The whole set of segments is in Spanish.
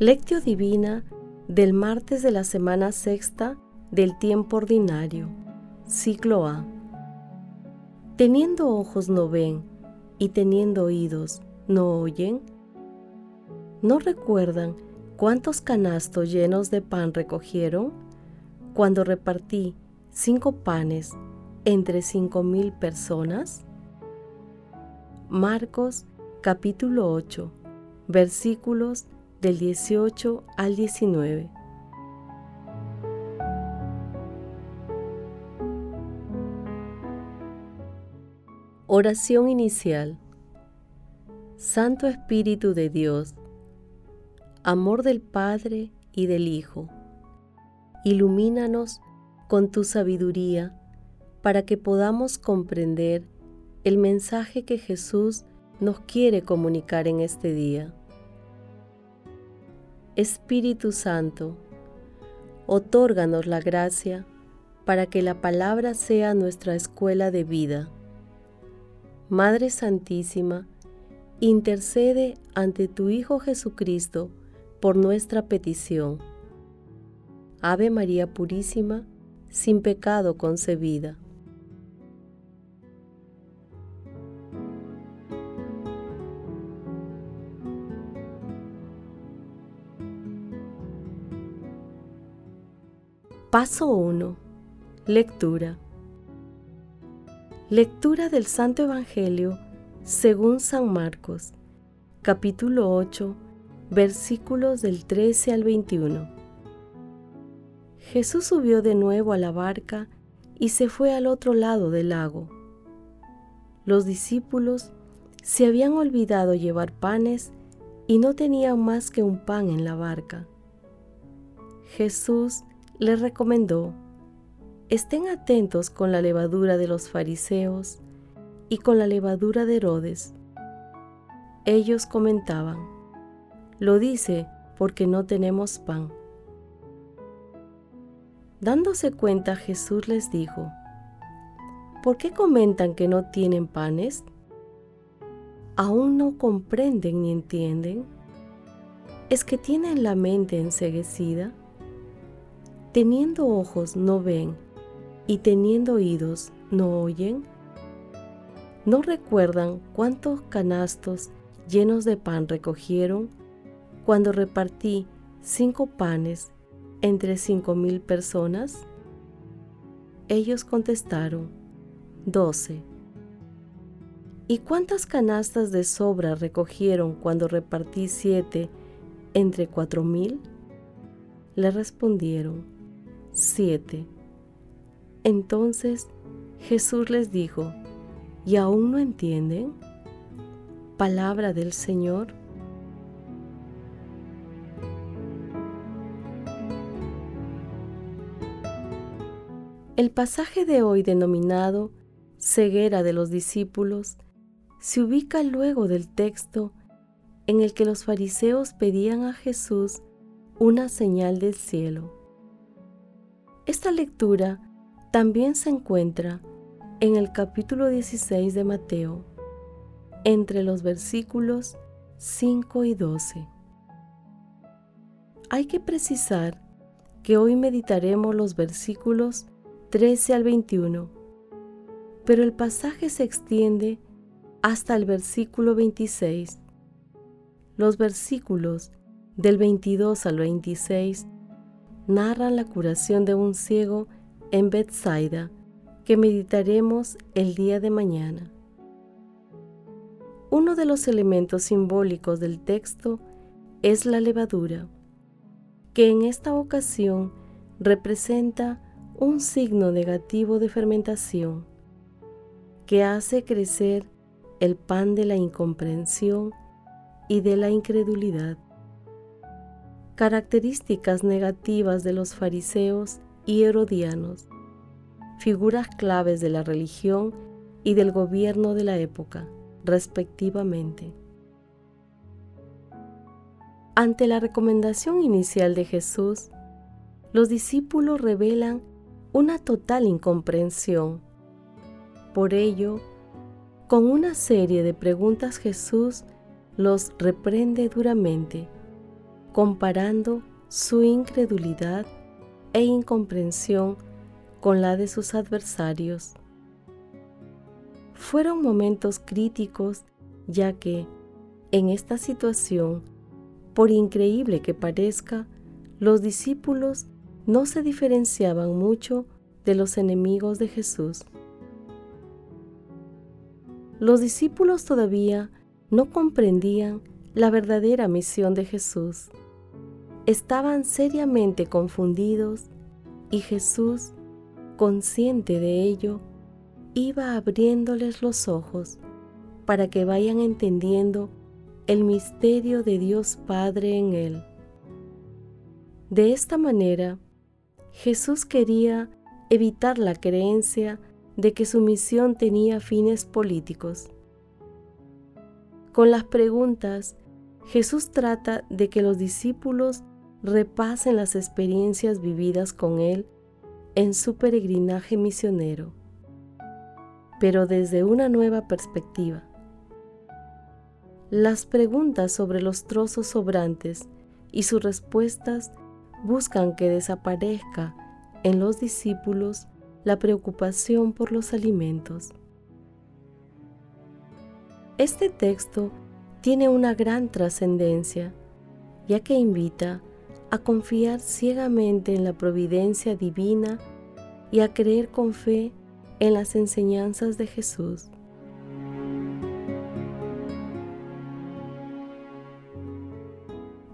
Lectio Divina del martes de la semana sexta del tiempo ordinario, ciclo A. Teniendo ojos no ven y teniendo oídos no oyen. ¿No recuerdan cuántos canastos llenos de pan recogieron cuando repartí cinco panes entre cinco mil personas? Marcos capítulo 8 versículos del 18 al 19. Oración inicial. Santo Espíritu de Dios, amor del Padre y del Hijo, ilumínanos con tu sabiduría para que podamos comprender el mensaje que Jesús nos quiere comunicar en este día. Espíritu Santo, otórganos la gracia para que la palabra sea nuestra escuela de vida. Madre Santísima, intercede ante tu Hijo Jesucristo por nuestra petición. Ave María Purísima, sin pecado concebida. Paso 1. Lectura. Lectura del Santo Evangelio según San Marcos, capítulo 8, versículos del 13 al 21. Jesús subió de nuevo a la barca y se fue al otro lado del lago. Los discípulos se habían olvidado llevar panes y no tenían más que un pan en la barca. Jesús les recomendó, estén atentos con la levadura de los fariseos y con la levadura de Herodes. Ellos comentaban, lo dice porque no tenemos pan. Dándose cuenta Jesús les dijo, ¿por qué comentan que no tienen panes? ¿Aún no comprenden ni entienden? ¿Es que tienen la mente enseguecida? Teniendo ojos no ven y teniendo oídos no oyen? ¿No recuerdan cuántos canastos llenos de pan recogieron cuando repartí cinco panes entre cinco mil personas? Ellos contestaron, doce. ¿Y cuántas canastas de sobra recogieron cuando repartí siete entre cuatro mil? Le respondieron, 7. Entonces Jesús les dijo, ¿y aún no entienden? Palabra del Señor. El pasaje de hoy denominado ceguera de los discípulos se ubica luego del texto en el que los fariseos pedían a Jesús una señal del cielo. Esta lectura también se encuentra en el capítulo 16 de Mateo, entre los versículos 5 y 12. Hay que precisar que hoy meditaremos los versículos 13 al 21, pero el pasaje se extiende hasta el versículo 26. Los versículos del 22 al 26 narran la curación de un ciego en Bethsaida que meditaremos el día de mañana. Uno de los elementos simbólicos del texto es la levadura, que en esta ocasión representa un signo negativo de fermentación que hace crecer el pan de la incomprensión y de la incredulidad características negativas de los fariseos y herodianos, figuras claves de la religión y del gobierno de la época, respectivamente. Ante la recomendación inicial de Jesús, los discípulos revelan una total incomprensión. Por ello, con una serie de preguntas Jesús los reprende duramente comparando su incredulidad e incomprensión con la de sus adversarios. Fueron momentos críticos ya que, en esta situación, por increíble que parezca, los discípulos no se diferenciaban mucho de los enemigos de Jesús. Los discípulos todavía no comprendían la verdadera misión de Jesús. Estaban seriamente confundidos y Jesús, consciente de ello, iba abriéndoles los ojos para que vayan entendiendo el misterio de Dios Padre en él. De esta manera, Jesús quería evitar la creencia de que su misión tenía fines políticos. Con las preguntas, Jesús trata de que los discípulos repasen las experiencias vividas con Él en su peregrinaje misionero, pero desde una nueva perspectiva. Las preguntas sobre los trozos sobrantes y sus respuestas buscan que desaparezca en los discípulos la preocupación por los alimentos. Este texto tiene una gran trascendencia, ya que invita a confiar ciegamente en la providencia divina y a creer con fe en las enseñanzas de Jesús.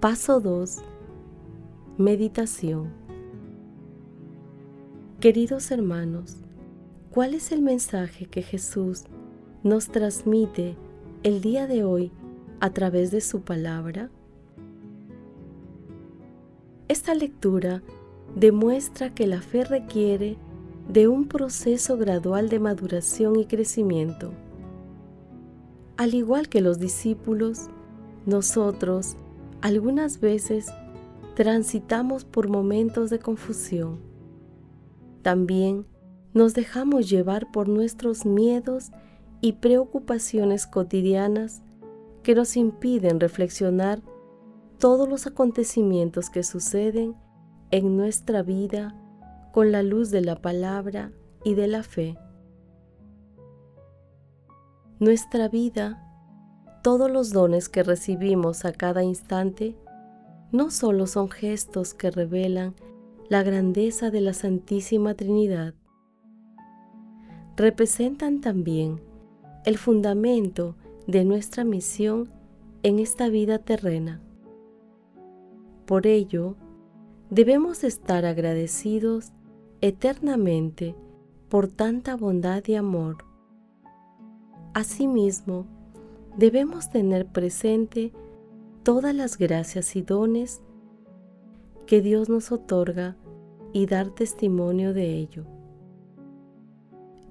Paso 2. Meditación. Queridos hermanos, ¿cuál es el mensaje que Jesús nos transmite el día de hoy a través de su palabra? Esta lectura demuestra que la fe requiere de un proceso gradual de maduración y crecimiento. Al igual que los discípulos, nosotros algunas veces transitamos por momentos de confusión. También nos dejamos llevar por nuestros miedos y preocupaciones cotidianas que nos impiden reflexionar todos los acontecimientos que suceden en nuestra vida con la luz de la palabra y de la fe. Nuestra vida, todos los dones que recibimos a cada instante, no solo son gestos que revelan la grandeza de la Santísima Trinidad, representan también el fundamento de nuestra misión en esta vida terrena. Por ello, debemos estar agradecidos eternamente por tanta bondad y amor. Asimismo, debemos tener presente todas las gracias y dones que Dios nos otorga y dar testimonio de ello.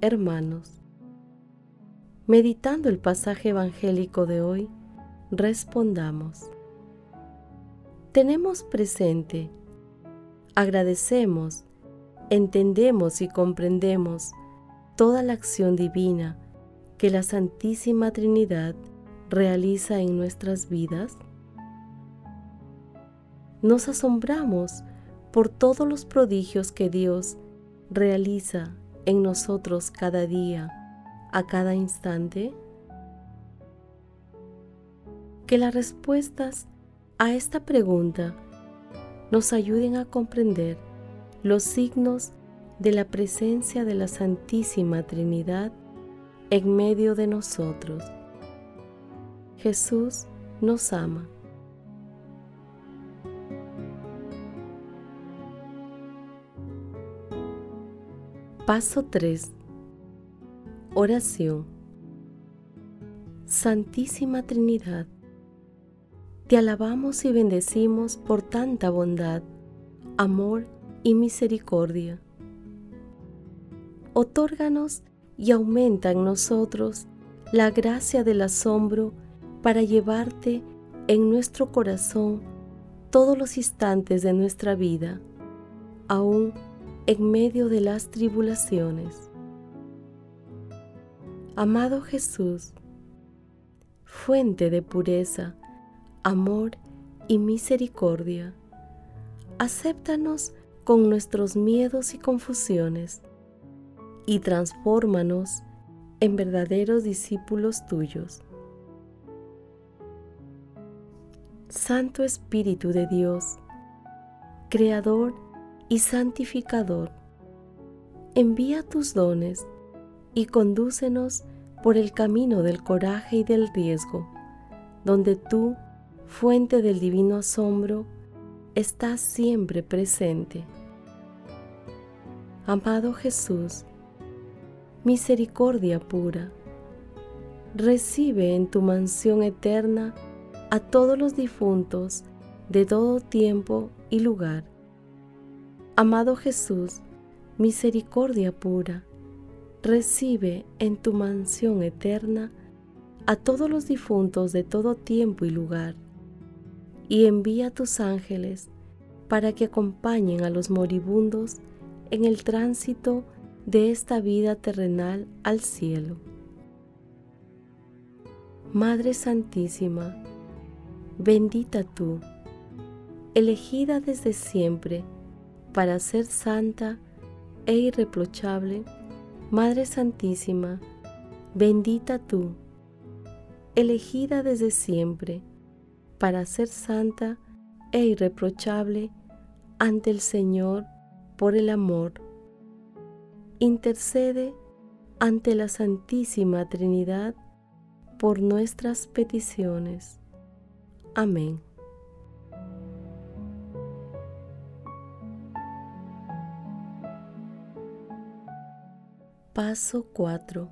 Hermanos, meditando el pasaje evangélico de hoy, respondamos tenemos presente, agradecemos, entendemos y comprendemos toda la acción divina que la Santísima Trinidad realiza en nuestras vidas? Nos asombramos por todos los prodigios que Dios realiza en nosotros cada día, a cada instante? Que las respuestas a esta pregunta nos ayuden a comprender los signos de la presencia de la Santísima Trinidad en medio de nosotros. Jesús nos ama. Paso 3. Oración. Santísima Trinidad, te alabamos y bendecimos por tanta bondad, amor y misericordia. Otórganos y aumenta en nosotros la gracia del asombro para llevarte en nuestro corazón todos los instantes de nuestra vida, aún en medio de las tribulaciones. Amado Jesús, fuente de pureza, amor y misericordia. Acéptanos con nuestros miedos y confusiones y transfórmanos en verdaderos discípulos tuyos. Santo Espíritu de Dios, Creador y Santificador, envía tus dones y condúcenos por el camino del coraje y del riesgo, donde tú, fuente del divino asombro, estás siempre presente. Amado Jesús, misericordia pura, recibe en tu mansión eterna a todos los difuntos de todo tiempo y lugar. Amado Jesús, misericordia pura, recibe en tu mansión eterna a todos los difuntos de todo tiempo y lugar, y envía tus ángeles para que acompañen a los moribundos en el tránsito de esta vida terrenal al cielo. Madre Santísima, bendita tú, elegida desde siempre para ser santa e irreprochable, Madre Santísima, bendita tú, elegida desde siempre para ser santa e irreprochable ante el Señor por el amor. Intercede ante la Santísima Trinidad por nuestras peticiones. Amén. Paso 4.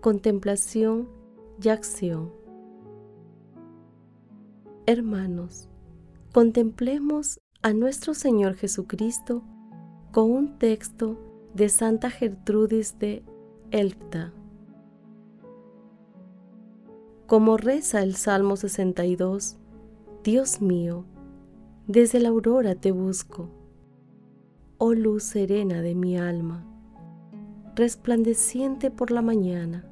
Contemplación y acción. Hermanos, contemplemos a nuestro Señor Jesucristo con un texto de Santa Gertrudis de Elpta. Como reza el Salmo 62, Dios mío, desde la aurora te busco, oh luz serena de mi alma resplandeciente por la mañana,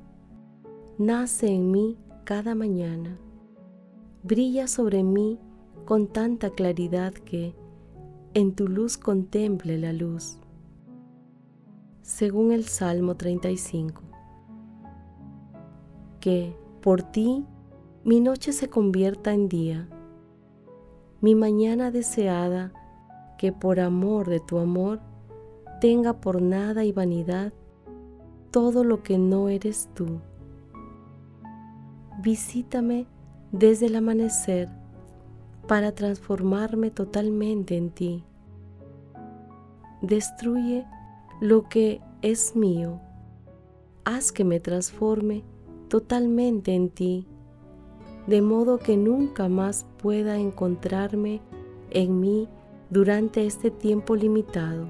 nace en mí cada mañana, brilla sobre mí con tanta claridad que en tu luz contemple la luz. Según el Salmo 35. Que por ti mi noche se convierta en día, mi mañana deseada que por amor de tu amor tenga por nada y vanidad todo lo que no eres tú. Visítame desde el amanecer para transformarme totalmente en ti. Destruye lo que es mío. Haz que me transforme totalmente en ti, de modo que nunca más pueda encontrarme en mí durante este tiempo limitado,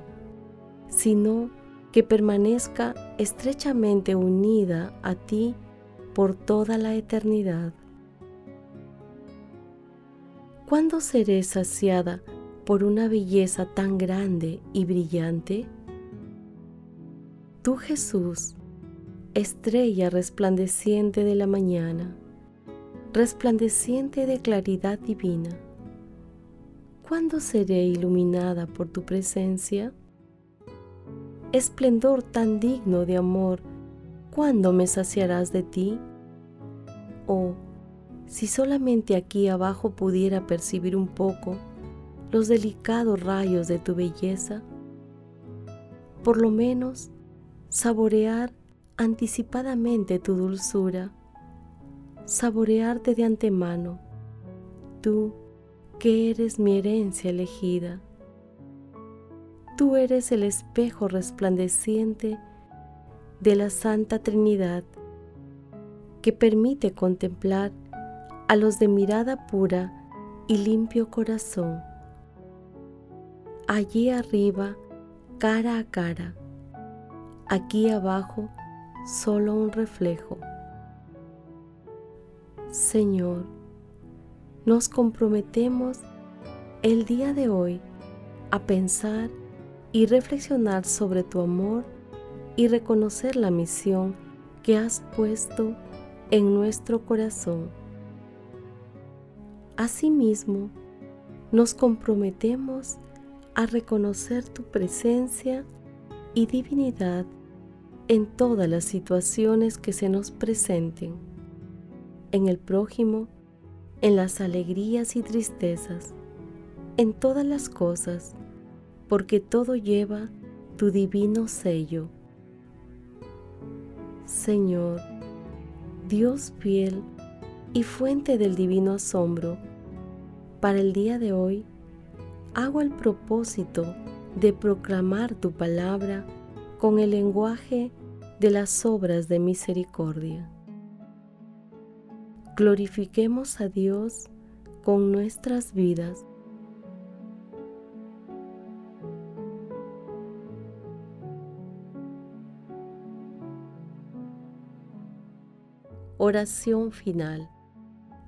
sino que permanezca estrechamente unida a ti por toda la eternidad. ¿Cuándo seré saciada por una belleza tan grande y brillante? Tú Jesús, estrella resplandeciente de la mañana, resplandeciente de claridad divina, ¿cuándo seré iluminada por tu presencia? esplendor tan digno de amor, ¿cuándo me saciarás de ti? Oh, si solamente aquí abajo pudiera percibir un poco los delicados rayos de tu belleza, por lo menos saborear anticipadamente tu dulzura, saborearte de antemano, tú que eres mi herencia elegida. Tú eres el espejo resplandeciente de la Santa Trinidad que permite contemplar a los de mirada pura y limpio corazón. Allí arriba, cara a cara, aquí abajo, solo un reflejo. Señor, nos comprometemos el día de hoy a pensar y reflexionar sobre tu amor y reconocer la misión que has puesto en nuestro corazón. Asimismo, nos comprometemos a reconocer tu presencia y divinidad en todas las situaciones que se nos presenten, en el prójimo, en las alegrías y tristezas, en todas las cosas, porque todo lleva tu divino sello. Señor, Dios fiel y fuente del divino asombro, para el día de hoy hago el propósito de proclamar tu palabra con el lenguaje de las obras de misericordia. Glorifiquemos a Dios con nuestras vidas. Oración final.